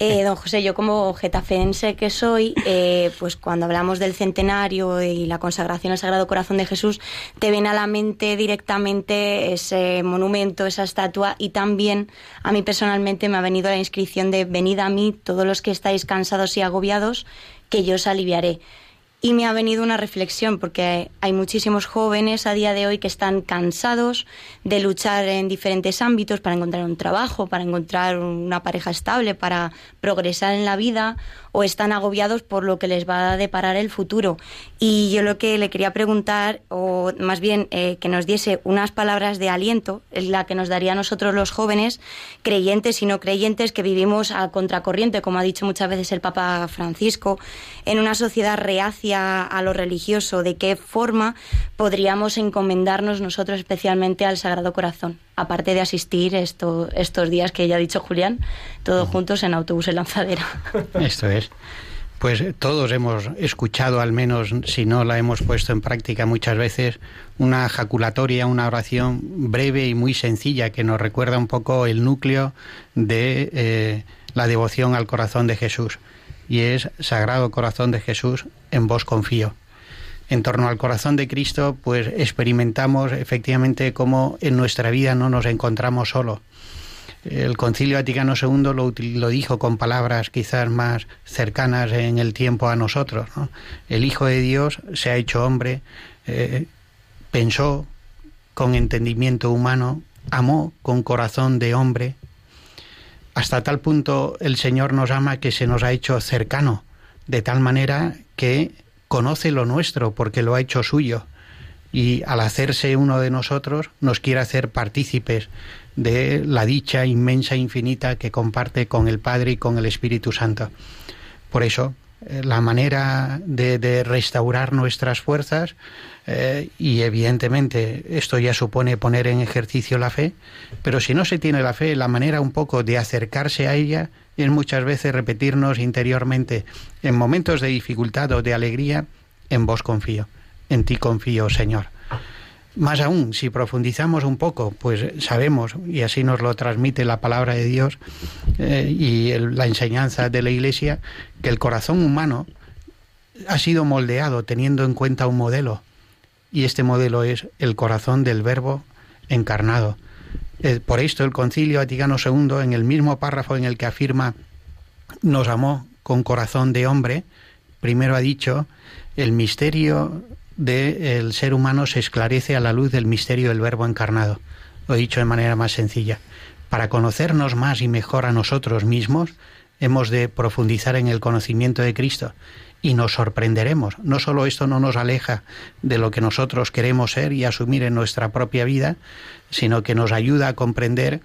Eh, don José, yo como getafense que soy, eh, pues cuando hablamos del centenario y la consagración al Sagrado Corazón de Jesús, te viene a la mente directamente ese monumento, esa estatua y también a mí personalmente me ha venido la inscripción de venid a mí todos los que estáis cansados y agobiados, que yo os aliviaré. Y me ha venido una reflexión, porque hay muchísimos jóvenes a día de hoy que están cansados de luchar en diferentes ámbitos para encontrar un trabajo, para encontrar una pareja estable, para progresar en la vida, o están agobiados por lo que les va a deparar el futuro. Y yo lo que le quería preguntar, o más bien eh, que nos diese unas palabras de aliento, es la que nos daría a nosotros los jóvenes, creyentes y no creyentes, que vivimos a contracorriente, como ha dicho muchas veces el Papa Francisco, en una sociedad reacia a lo religioso, de qué forma podríamos encomendarnos nosotros especialmente al Sagrado Corazón, aparte de asistir esto, estos días que ya ha dicho Julián, todos juntos en autobús en lanzadera. Esto es. Pues todos hemos escuchado, al menos si no la hemos puesto en práctica muchas veces, una jaculatoria, una oración breve y muy sencilla que nos recuerda un poco el núcleo de eh, la devoción al corazón de Jesús y es Sagrado Corazón de Jesús, en vos confío. En torno al corazón de Cristo, pues experimentamos efectivamente cómo en nuestra vida no nos encontramos solos. El Concilio Vaticano II lo, dijo con palabras quizás más cercanas en el tiempo a nosotros. ¿no? El Hijo de Dios se ha hecho hombre, eh, pensó con entendimiento humano, amó con corazón de hombre, hasta tal punto el Señor nos ama que se nos ha hecho cercano, de tal manera que conoce lo nuestro porque lo ha hecho suyo y al hacerse uno de nosotros nos quiere hacer partícipes de la dicha inmensa, infinita que comparte con el Padre y con el Espíritu Santo. Por eso, eh, la manera de, de restaurar nuestras fuerzas eh, y evidentemente esto ya supone poner en ejercicio la fe, pero si no se tiene la fe, la manera un poco de acercarse a ella es muchas veces repetirnos interiormente, en momentos de dificultad o de alegría, en vos confío, en ti confío, Señor. Más aún, si profundizamos un poco, pues sabemos, y así nos lo transmite la palabra de Dios eh, y la enseñanza de la Iglesia, que el corazón humano ha sido moldeado teniendo en cuenta un modelo, y este modelo es el corazón del Verbo encarnado. Eh, por esto el Concilio Vaticano II, en el mismo párrafo en el que afirma nos amó con corazón de hombre, primero ha dicho el misterio del ser humano se esclarece a la luz del misterio del Verbo encarnado. Lo he dicho de manera más sencilla. Para conocernos más y mejor a nosotros mismos, hemos de profundizar en el conocimiento de Cristo y nos sorprenderemos. No solo esto no nos aleja de lo que nosotros queremos ser y asumir en nuestra propia vida, sino que nos ayuda a comprender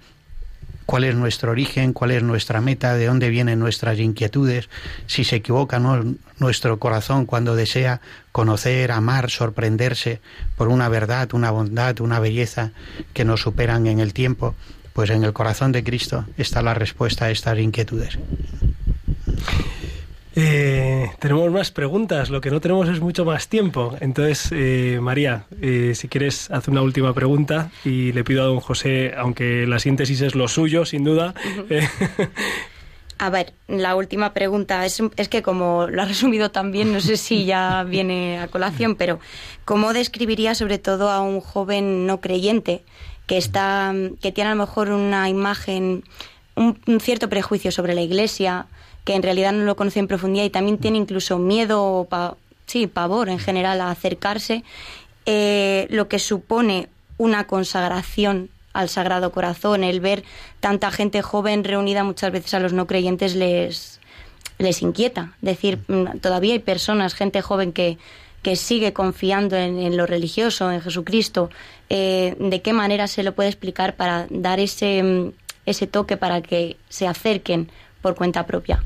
cuál es nuestro origen, cuál es nuestra meta, de dónde vienen nuestras inquietudes, si se equivoca ¿no? nuestro corazón cuando desea conocer, amar, sorprenderse por una verdad, una bondad, una belleza que nos superan en el tiempo, pues en el corazón de Cristo está la respuesta a estas inquietudes. Eh, tenemos más preguntas, lo que no tenemos es mucho más tiempo. Entonces, eh, María, eh, si quieres, haz una última pregunta y le pido a don José, aunque la síntesis es lo suyo, sin duda. eh, A ver, la última pregunta es, es que como lo ha resumido también, no sé si ya viene a colación, pero ¿cómo describiría sobre todo a un joven no creyente que está, que tiene a lo mejor una imagen, un, un cierto prejuicio sobre la Iglesia, que en realidad no lo conoce en profundidad y también tiene incluso miedo o sí, pavor en general a acercarse, eh, lo que supone una consagración al Sagrado Corazón, el ver tanta gente joven reunida muchas veces a los no creyentes les, les inquieta. Decir, mm, todavía hay personas, gente joven que, que sigue confiando en, en lo religioso, en Jesucristo. Eh, ¿De qué manera se lo puede explicar para dar ese, mm, ese toque para que se acerquen por cuenta propia?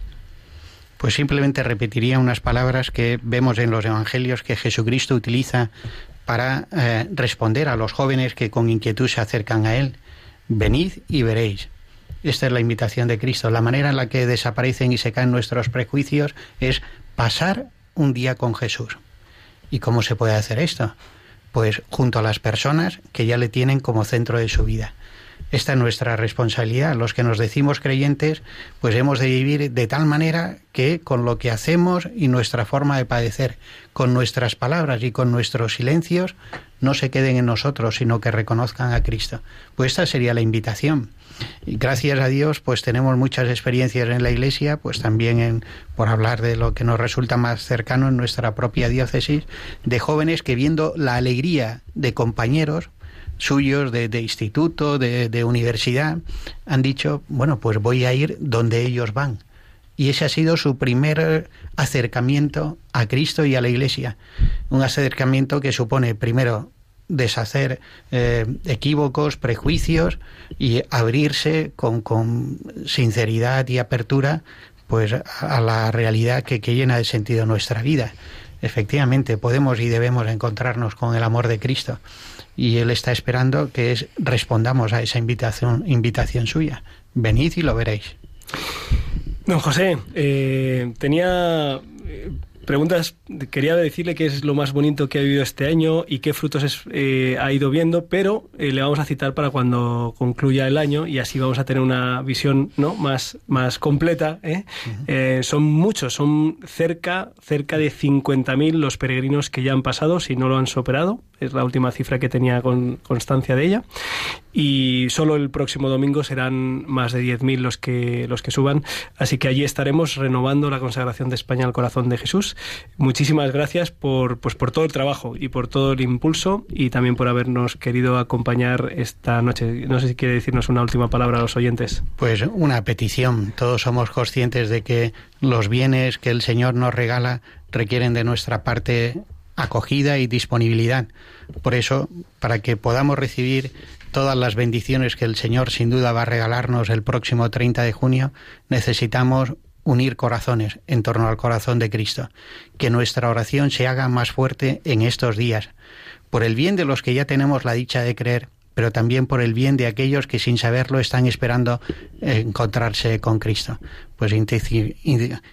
Pues simplemente repetiría unas palabras que vemos en los evangelios que Jesucristo utiliza para eh, responder a los jóvenes que con inquietud se acercan a Él. Venid y veréis. Esta es la invitación de Cristo. La manera en la que desaparecen y se caen nuestros prejuicios es pasar un día con Jesús. ¿Y cómo se puede hacer esto? Pues junto a las personas que ya le tienen como centro de su vida. Esta es nuestra responsabilidad. Los que nos decimos creyentes, pues hemos de vivir de tal manera que con lo que hacemos y nuestra forma de padecer, con nuestras palabras y con nuestros silencios, no se queden en nosotros, sino que reconozcan a Cristo. Pues esta sería la invitación. Y gracias a Dios, pues tenemos muchas experiencias en la Iglesia, pues también en, por hablar de lo que nos resulta más cercano en nuestra propia diócesis, de jóvenes que viendo la alegría de compañeros, suyos de, de instituto, de, de, universidad, han dicho, bueno, pues voy a ir donde ellos van. Y ese ha sido su primer acercamiento a Cristo y a la Iglesia. Un acercamiento que supone, primero, deshacer eh, equívocos, prejuicios y abrirse con, con, sinceridad y apertura pues a la realidad que, que llena de sentido nuestra vida. Efectivamente, podemos y debemos encontrarnos con el amor de Cristo y Él está esperando que es, respondamos a esa invitación, invitación suya. Venid y lo veréis. Don José, eh, tenía eh, preguntas. Quería decirle qué es lo más bonito que ha vivido este año y qué frutos es, eh, ha ido viendo, pero eh, le vamos a citar para cuando concluya el año y así vamos a tener una visión ¿no? más, más completa. son muchos, son cerca, cerca de 50.000 los peregrinos que ya han pasado, si no lo han superado. Es la última cifra que tenía con constancia de ella. Y solo el próximo domingo serán más de 10.000 los que, los que suban. Así que allí estaremos renovando la consagración de España al corazón de Jesús. Muchísimas gracias por, pues, por todo el trabajo y por todo el impulso y también por habernos querido acompañar esta noche. No sé si quiere decirnos una última palabra a los oyentes. Pues una petición. Todos somos conscientes de que los bienes que el Señor nos regala requieren de nuestra parte acogida y disponibilidad. Por eso, para que podamos recibir todas las bendiciones que el Señor sin duda va a regalarnos el próximo 30 de junio, necesitamos unir corazones en torno al corazón de Cristo. Que nuestra oración se haga más fuerte en estos días, por el bien de los que ya tenemos la dicha de creer, pero también por el bien de aquellos que sin saberlo están esperando encontrarse con Cristo. Pues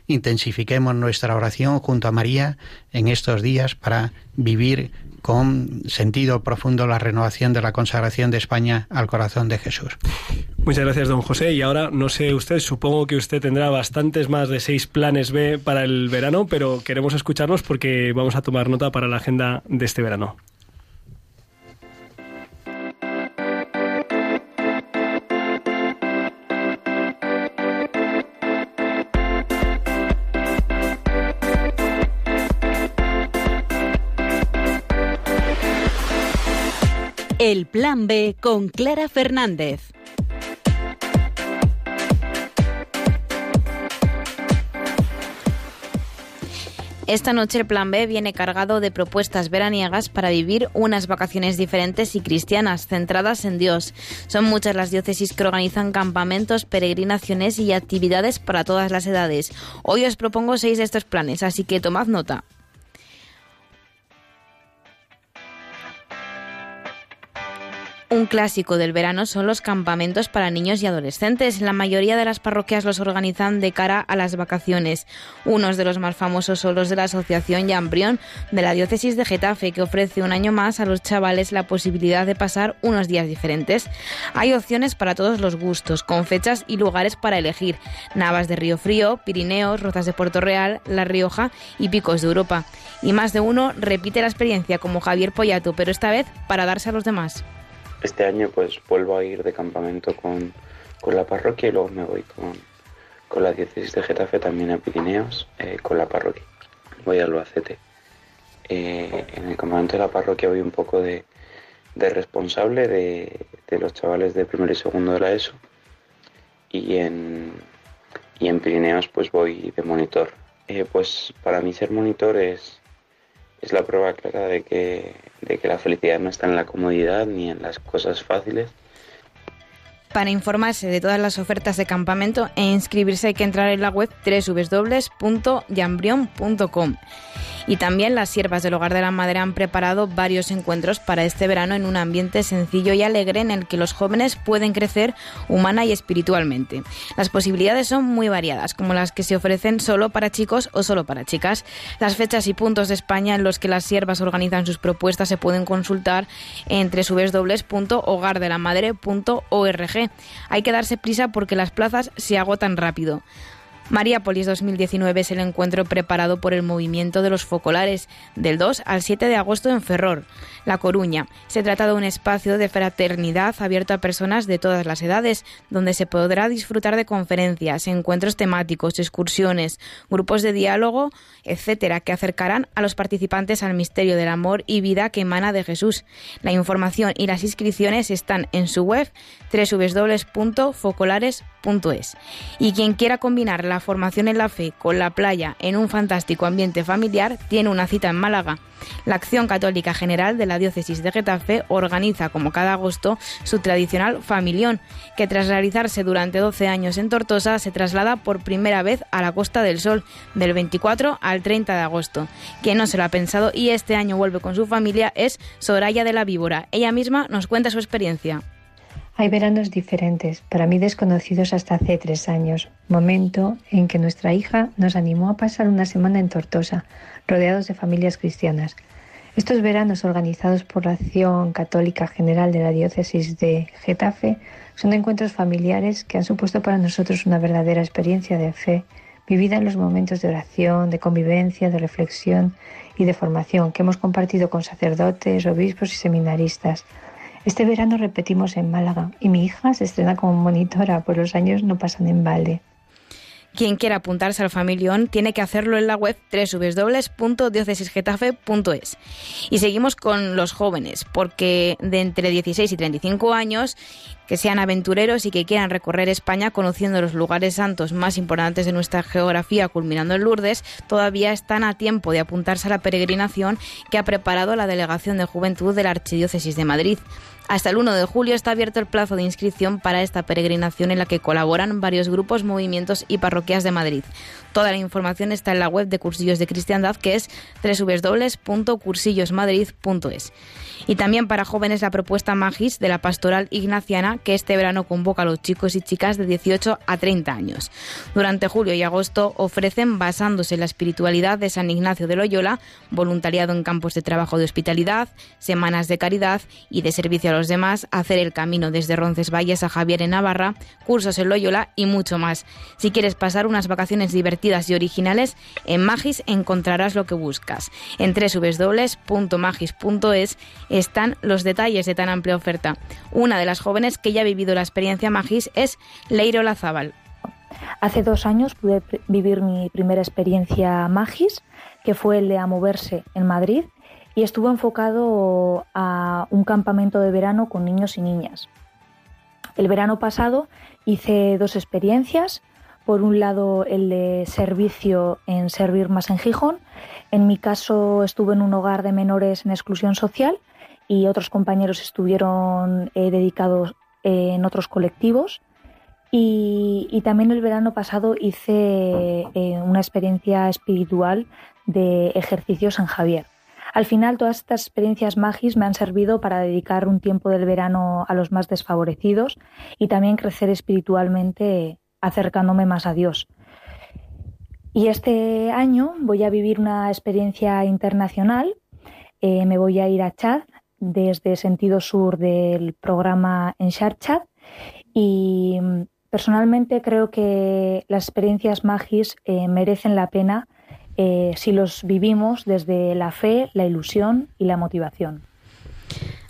intensifiquemos nuestra oración junto a María en estos días para vivir con sentido profundo la renovación de la consagración de España al corazón de Jesús. Muchas gracias, don José. Y ahora, no sé usted, supongo que usted tendrá bastantes más de seis planes B para el verano, pero queremos escucharlos porque vamos a tomar nota para la agenda de este verano. El Plan B con Clara Fernández. Esta noche el Plan B viene cargado de propuestas veraniegas para vivir unas vacaciones diferentes y cristianas, centradas en Dios. Son muchas las diócesis que organizan campamentos, peregrinaciones y actividades para todas las edades. Hoy os propongo seis de estos planes, así que tomad nota. Un clásico del verano son los campamentos para niños y adolescentes. La mayoría de las parroquias los organizan de cara a las vacaciones. Unos de los más famosos son los de la Asociación Yambrión de la Diócesis de Getafe, que ofrece un año más a los chavales la posibilidad de pasar unos días diferentes. Hay opciones para todos los gustos, con fechas y lugares para elegir. Navas de Río Frío, Pirineos, Rozas de Puerto Real, La Rioja y Picos de Europa. Y más de uno repite la experiencia como Javier Pollato, pero esta vez para darse a los demás. Este año pues vuelvo a ir de campamento con, con la parroquia y luego me voy con, con la diócesis de Getafe también a Pirineos eh, con la parroquia. Voy a Albacete. Eh, en el campamento de la parroquia voy un poco de, de responsable de, de, los chavales de primero y segundo de la ESO y en, y en Pirineos pues voy de monitor. Eh, pues para mí ser monitor es, es la prueba clara de que, de que la felicidad no está en la comodidad ni en las cosas fáciles. Para informarse de todas las ofertas de campamento e inscribirse hay que entrar en la web www.jambrion.com. Y también las siervas del Hogar de la Madre han preparado varios encuentros para este verano en un ambiente sencillo y alegre en el que los jóvenes pueden crecer humana y espiritualmente. Las posibilidades son muy variadas, como las que se ofrecen solo para chicos o solo para chicas. Las fechas y puntos de España en los que las siervas organizan sus propuestas se pueden consultar en www.hogardelamadre.org. Hay que darse prisa porque las plazas se agotan rápido. Mariápolis 2019 es el encuentro preparado por el movimiento de los focolares del 2 al 7 de agosto en Ferrol, La Coruña. Se trata de un espacio de fraternidad abierto a personas de todas las edades, donde se podrá disfrutar de conferencias, encuentros temáticos, excursiones, grupos de diálogo, etcétera, que acercarán a los participantes al misterio del amor y vida que emana de Jesús. La información y las inscripciones están en su web Y quien quiera combinar la formación en la fe con la playa en un fantástico ambiente familiar tiene una cita en Málaga. La Acción Católica General de la Diócesis de Getafe organiza, como cada agosto, su tradicional familión, que tras realizarse durante 12 años en Tortosa se traslada por primera vez a la Costa del Sol, del 24 al 30 de agosto. Quien no se lo ha pensado y este año vuelve con su familia es Soraya de la Víbora. Ella misma nos cuenta su experiencia. Hay veranos diferentes, para mí desconocidos hasta hace tres años, momento en que nuestra hija nos animó a pasar una semana en Tortosa, rodeados de familias cristianas. Estos veranos organizados por la Acción Católica General de la Diócesis de Getafe son encuentros familiares que han supuesto para nosotros una verdadera experiencia de fe, vivida en los momentos de oración, de convivencia, de reflexión y de formación que hemos compartido con sacerdotes, obispos y seminaristas. Este verano repetimos en Málaga y mi hija se estrena como monitora, pues los años no pasan en balde. Quien quiera apuntarse al familión tiene que hacerlo en la web www.diocesisgetafe.es. Y seguimos con los jóvenes, porque de entre 16 y 35 años, que sean aventureros y que quieran recorrer España conociendo los lugares santos más importantes de nuestra geografía, culminando en Lourdes, todavía están a tiempo de apuntarse a la peregrinación que ha preparado la Delegación de Juventud de la Archidiócesis de Madrid. Hasta el 1 de julio está abierto el plazo de inscripción para esta peregrinación en la que colaboran varios grupos, movimientos y parroquias de Madrid. Toda la información está en la web de Cursillos de Cristiandad que es www.cursillosmadrid.es. Y también para jóvenes la propuesta Magis de la Pastoral Ignaciana que este verano convoca a los chicos y chicas de 18 a 30 años. Durante julio y agosto ofrecen, basándose en la espiritualidad de San Ignacio de Loyola, voluntariado en campos de trabajo de hospitalidad, semanas de caridad y de servicio a los demás, hacer el camino desde Roncesvalles a Javier en Navarra, cursos en Loyola y mucho más. Si quieres pasar unas vacaciones divertidas y originales, en Magis encontrarás lo que buscas. En www.magis.es están los detalles de tan amplia oferta. Una de las jóvenes que ya ha vivido la experiencia Magis es Leiro Lazábal. Hace dos años pude vivir mi primera experiencia Magis, que fue el de a moverse en Madrid, y estuvo enfocado a un campamento de verano con niños y niñas. El verano pasado hice dos experiencias, Por un lado, el de servicio en Servir Más en Gijón. En mi caso, estuve en un hogar de menores en exclusión social y otros compañeros estuvieron eh, dedicados eh, en otros colectivos. Y, también el verano pasado hice eh, una experiencia espiritual de ejercicios San Javier. Al final, todas estas experiencias magis me han servido para dedicar un tiempo del verano a los más desfavorecidos y también crecer espiritualmente acercándome más a Dios. Y este año voy a vivir una experiencia internacional. me voy a ir a Chad desde sentido sur del programa en Chad y mm, personalmente creo que las experiencias magis eh, merecen la pena eh, si los vivimos desde la fe, la ilusión y la motivación.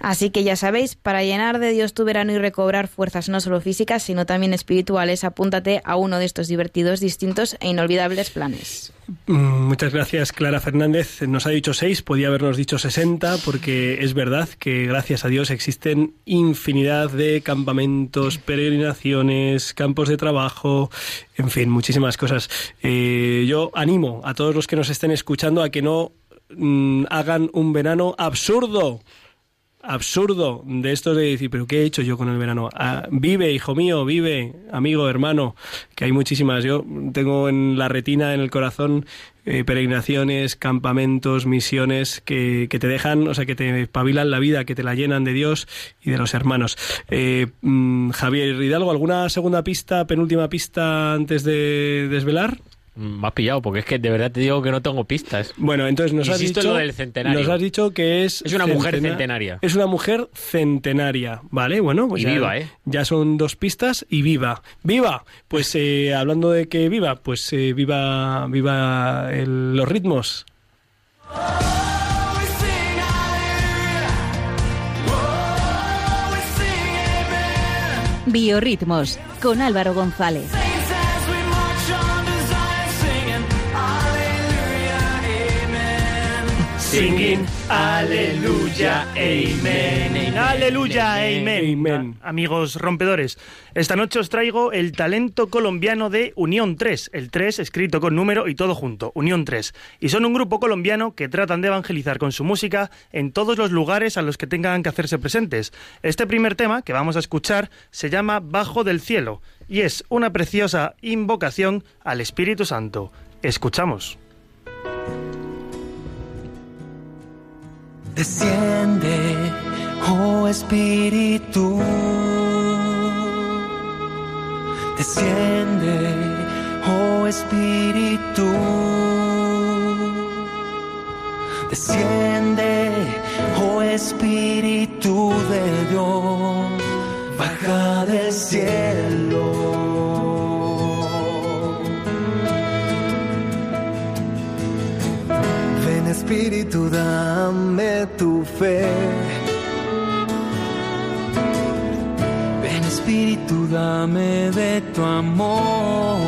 Así que ya sabéis, para llenar de Dios tu verano y recobrar fuerzas no solo físicas, sino también espirituales, apúntate a uno de estos divertidos, distintos e inolvidables planes. Mm, muchas gracias, Clara Fernández. Nos ha dicho seis, podía habernos dicho sesenta, porque es verdad que gracias a Dios existen infinidad de campamentos, peregrinaciones, campos de trabajo, en fin, muchísimas cosas. Eh, yo animo a todos los que nos estén escuchando a que no mm, hagan un verano absurdo absurdo de esto de decir, pero ¿qué he hecho yo con el verano? Ah, vive, hijo mío, vive, amigo, hermano, que hay muchísimas. Yo tengo en la retina, en el corazón, eh, peregrinaciones, campamentos, misiones que, que, te dejan, o sea, que te espabilan la vida, que te la llenan de Dios y de los hermanos. Eh, mm, Javier Hidalgo, ¿alguna segunda pista, penúltima pista antes de desvelar? Me has pillado, porque es que de verdad te digo que no tengo pistas. Bueno, entonces nos has dicho. lo del centenario. Nos has dicho que es. Es una mujer centenaria. Es una mujer centenaria, ¿vale? Bueno, pues y ya, viva, ¿eh? Ya son dos pistas y viva. ¡Viva! Pues eh, hablando de que viva, pues eh, viva, viva el, los ritmos. Biorritmos con Álvaro González. Singing Aleluya, Amen. Aleluya, Amen. Amigos rompedores, esta noche os traigo el talento colombiano de Unión 3. El 3 escrito con número y todo junto, Unión 3. Y son un grupo colombiano que tratan de evangelizar con su música en todos los lugares a los que tengan que hacerse presentes. Este primer tema que vamos a escuchar se llama Bajo del Cielo y es una preciosa invocación al Espíritu Santo. Escuchamos. Desciende, oh Espíritu. Desciende, oh Espíritu. Desciende, oh Espíritu de Dios. Baja del cielo. Espíritu, dame tu fe. Ven Espíritu, dame de tu amor.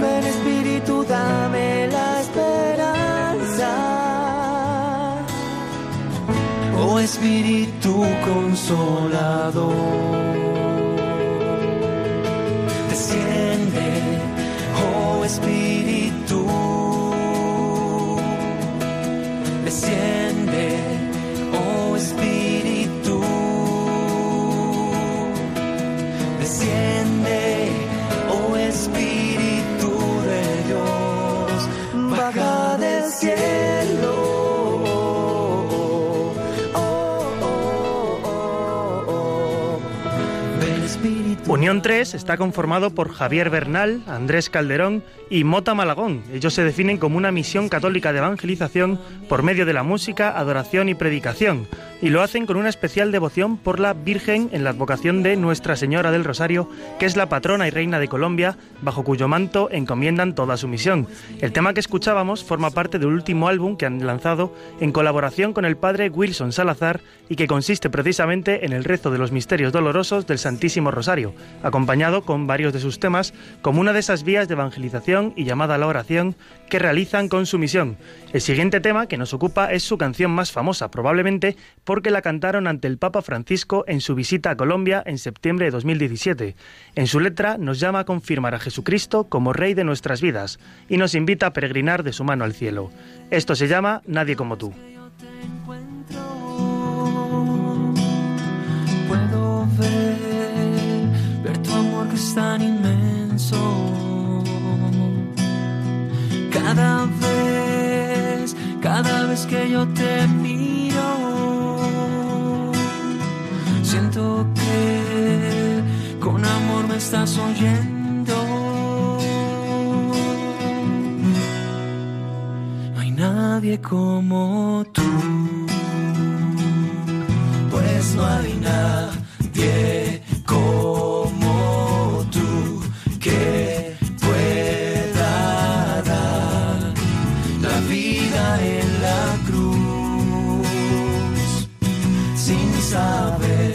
Ven Espíritu, dame la esperanza. Oh Espíritu consolador. Desciende, oh Espíritu. Unión 3 está conformado por Javier Bernal, Andrés Calderón y Mota Malagón. Ellos se definen como una misión católica de evangelización por medio de la música, adoración y predicación, y lo hacen con una especial devoción por la Virgen en la advocación de Nuestra Señora del Rosario, que es la patrona y reina de Colombia, bajo cuyo manto encomiendan toda su misión. El tema que escuchábamos forma parte del último álbum que han lanzado en colaboración con el padre Wilson Salazar y que consiste precisamente en el rezo de los misterios dolorosos del Santísimo Rosario, acompañado con varios de sus temas como una de esas vías de evangelización y llamada a la oración que realizan con su misión. El siguiente tema que nos ocupa es su canción más famosa, probablemente porque la cantaron ante el Papa Francisco en su visita a Colombia en septiembre de 2017. En su letra nos llama a confirmar a Jesucristo como Rey de nuestras vidas y nos invita a peregrinar de su mano al cielo. Esto se llama Nadie como tú. Siento que con amor me estás oyendo. No hay nadie como tú pues no hay nadie como tú que pueda dar la vida en la cruz sin saber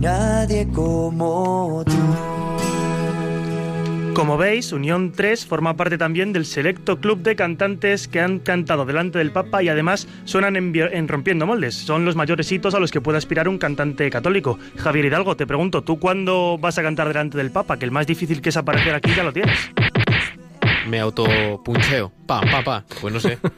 nadie como tú. Como veis, Unión 3 forma parte también del selecto club de cantantes que han cantado delante del Papa y además suenan en, Rompiendo Moldes. Son los mayores hitos a los que puede aspirar un cantante católico. Javier Hidalgo, te pregunto, ¿tú cuándo vas a cantar delante del Papa? Que el más difícil que es aparecer aquí ya lo tienes. Me autopuncheo. Pa, pa, pa. Pues no sé.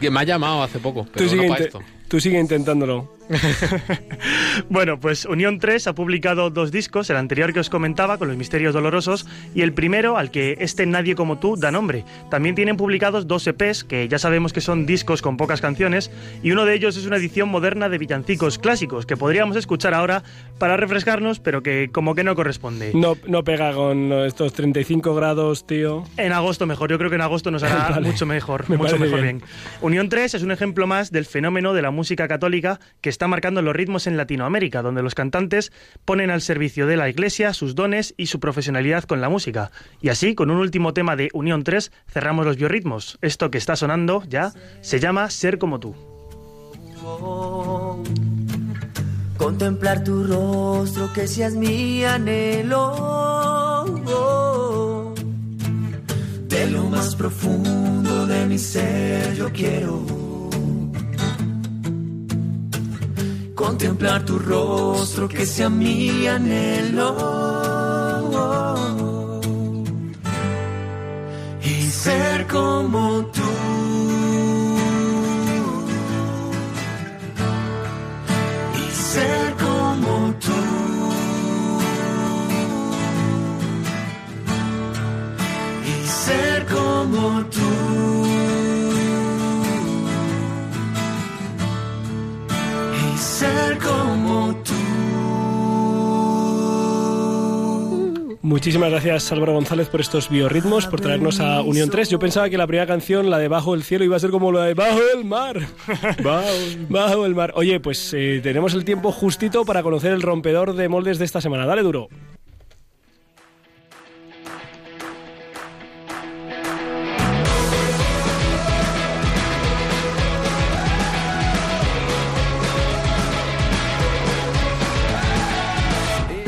Que me ha llamado hace poco, pero Tú sigue, no para inte- esto. tú sigue intentándolo. Bueno, pues Unión 3 ha publicado dos discos, el anterior que os comentaba con los misterios dolorosos y el primero al que este Nadie como tú da nombre. También tienen publicados dos EPs que ya sabemos que son discos con pocas canciones y uno de ellos es una edición moderna de villancicos clásicos que podríamos escuchar ahora para refrescarnos, pero que como que no corresponde. No, no pega con estos 35 grados, tío. En agosto mejor, yo creo que en agosto nos hará Vale. mucho mejor, Me mucho mejor bien. bien. Unión 3 es un ejemplo más del fenómeno de la música católica que está marcando los ritmos en Latinoamérica, donde los cantantes ponen al servicio de la Iglesia sus dones y su profesionalidad con la música. Y así, con un último tema de Unión 3, cerramos los biorritmos. Esto que está sonando ya se llama Ser como tú. Contemplar tu rostro, que seas mi anhelo. De lo más profundo de mi ser yo quiero. Contemplar tu rostro, que sea mi anhelo. Y ser como tú. y ser como tú. Y ser como tú. Ser como tú. Muchísimas gracias Álvaro González por estos biorritmos, por traernos a Unión 3. Yo pensaba que la primera canción, la de Bajo el cielo, iba a ser como la de Bajo el mar. Bajo el mar. Oye, pues eh, tenemos el tiempo justito para conocer el rompedor de moldes de esta semana. Dale duro.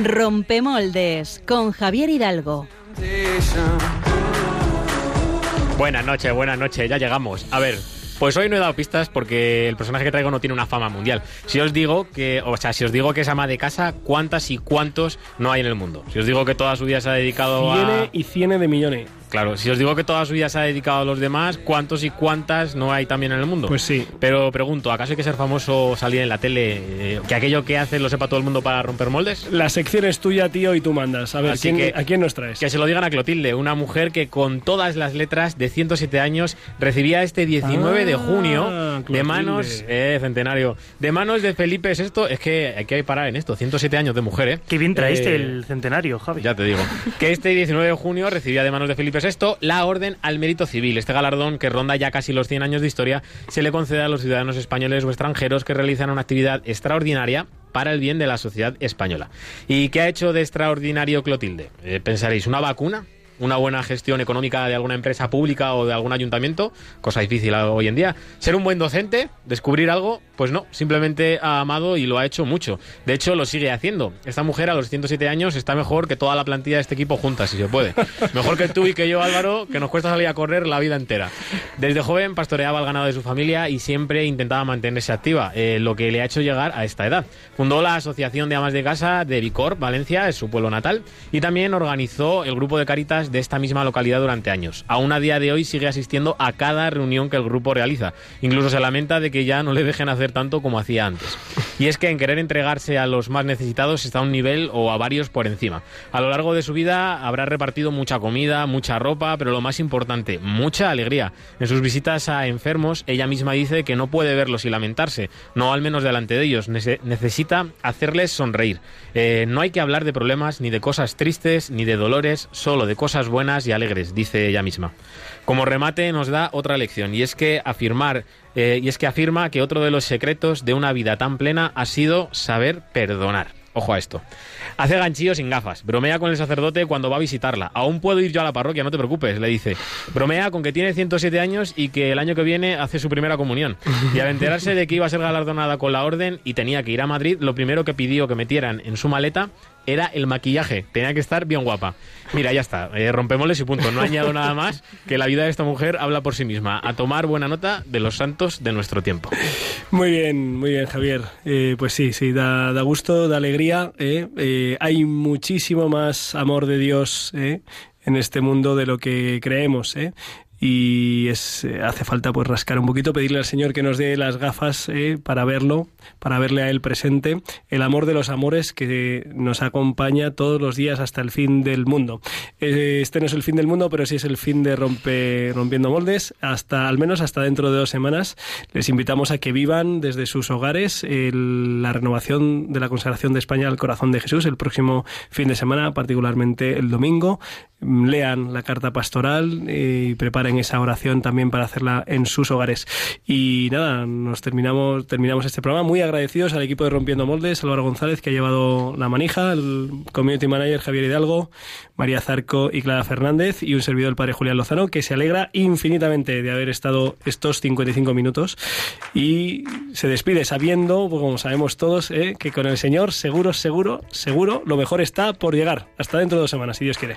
Rompemoldes con Javier Hidalgo. Buenas noches, buenas noches, ya llegamos. A ver, pues hoy no he dado pistas porque el personaje que traigo no tiene una fama mundial. Si os digo que, o sea, si os digo que es ama de casa, ¿cuántas y cuántos no hay en el mundo? Si os digo que toda su vida se ha dedicado a... Ciene y ciene de millones. Claro, si os digo que toda su vida se ha dedicado a los demás, ¿cuántos y cuántas no hay también en el mundo? Pues sí. Pero pregunto, ¿acaso hay que ser famoso salir en la tele? eh, que aquello que hace lo sepa todo el mundo para romper moldes? La sección es tuya, tío, y tú mandas. A ver, Así ¿quién- que- ¿a quién nos traes? Que se lo digan a Clotilde, una mujer que con todas las letras de 107 años recibía este 19 de Ah, junio de manos, eh, centenario, de manos de Felipe VI. Es que hay que parar en esto, 107 años de mujer, ¿eh? Qué bien traíste Eh, el centenario, Javi. Ya te digo. Que este 19 de junio recibía de manos de Felipe VI la Orden al Mérito Civil. Este galardón, que ronda ya casi los 100 años de historia, se le concede a los ciudadanos españoles o extranjeros que realizan una actividad extraordinaria para el bien de la sociedad española. ¿Y qué ha hecho de extraordinario Clotilde? Eh, pensaréis, ¿una vacuna? Una buena gestión económica de alguna empresa pública o de algún ayuntamiento, cosa difícil hoy en día. Ser un buen docente, descubrir algo, pues no, simplemente ha amado y lo ha hecho mucho. De hecho, lo sigue haciendo. Esta mujer a los 107 años está mejor que toda la plantilla de este equipo juntas, si se puede. Mejor que tú y que yo, Álvaro, que nos cuesta salir a correr la vida entera. Desde joven pastoreaba el ganado de su familia y siempre intentaba mantenerse activa, eh, lo que le ha hecho llegar a esta edad. Fundó la Asociación de Amas de Casa de Vicor, Valencia, es su pueblo natal, y también organizó el grupo de Caritas de esta misma localidad durante años. Aún a día de hoy sigue asistiendo a cada reunión que el grupo realiza. Incluso se lamenta de que ya no le dejen hacer tanto como hacía antes. Y es que en querer entregarse a los más necesitados está a un nivel o a varios por encima. A lo largo de su vida habrá repartido mucha comida, mucha ropa, pero lo más importante, mucha alegría. En sus visitas a enfermos, ella misma dice que no puede verlos y lamentarse, no al menos delante de ellos, Nece- necesita hacerles sonreír. Eh, no hay que hablar de problemas ni de cosas tristes ni de dolores, solo de cosas buenas y alegres, dice ella misma. Como remate nos da otra lección y es que afirmar eh, y es que afirma que otro de los secretos de una vida tan plena ha sido saber perdonar. Ojo a esto. Hace ganchillo sin gafas. Bromea con el sacerdote cuando va a visitarla. Aún puedo ir yo a la parroquia, no te preocupes, le dice. Bromea con que tiene 107 años y que el año que viene hace su primera comunión. Y al enterarse de que iba a ser galardonada con la orden y tenía que ir a Madrid, lo primero que pidió que metieran en su maleta era el maquillaje. Tenía que estar bien guapa. Mira, ya está. Eh, rompémosles y punto. No añado nada más que la vida de esta mujer habla por sí misma. A tomar buena nota de los santos de nuestro tiempo. Muy bien, muy bien, Javier. Eh, pues sí, sí, da, da gusto, da alegría. eh. Eh, hay muchísimo más amor de Dios en este mundo de lo que creemos. Y es, eh, hace falta pues rascar un poquito, pedirle al Señor que nos dé las gafas eh, para verlo, para verle a Él presente, el amor de los amores que nos acompaña todos los días hasta el fin del mundo. Eh, este no es el fin del mundo, pero sí es el fin de rompe, rompiendo moldes, hasta al menos hasta dentro de dos semanas. Les invitamos a que vivan desde sus hogares la renovación de la consagración de España al corazón de Jesús el próximo fin de semana, particularmente el domingo. Lean la carta pastoral y preparen esa oración también para hacerla en sus hogares. Y nada, nos terminamos, terminamos este programa muy agradecidos al equipo de Rompiendo Moldes, Álvaro González, que ha llevado la manija, el community manager Javier Hidalgo, María Zarco y Clara Fernández, y un servidor, el padre Julián Lozano, que se alegra infinitamente de haber estado estos 55 minutos y se despide sabiendo, pues, como sabemos todos, eh, que con el Señor seguro, seguro, seguro, lo mejor está por llegar. Hasta dentro de dos semanas, si Dios quiere.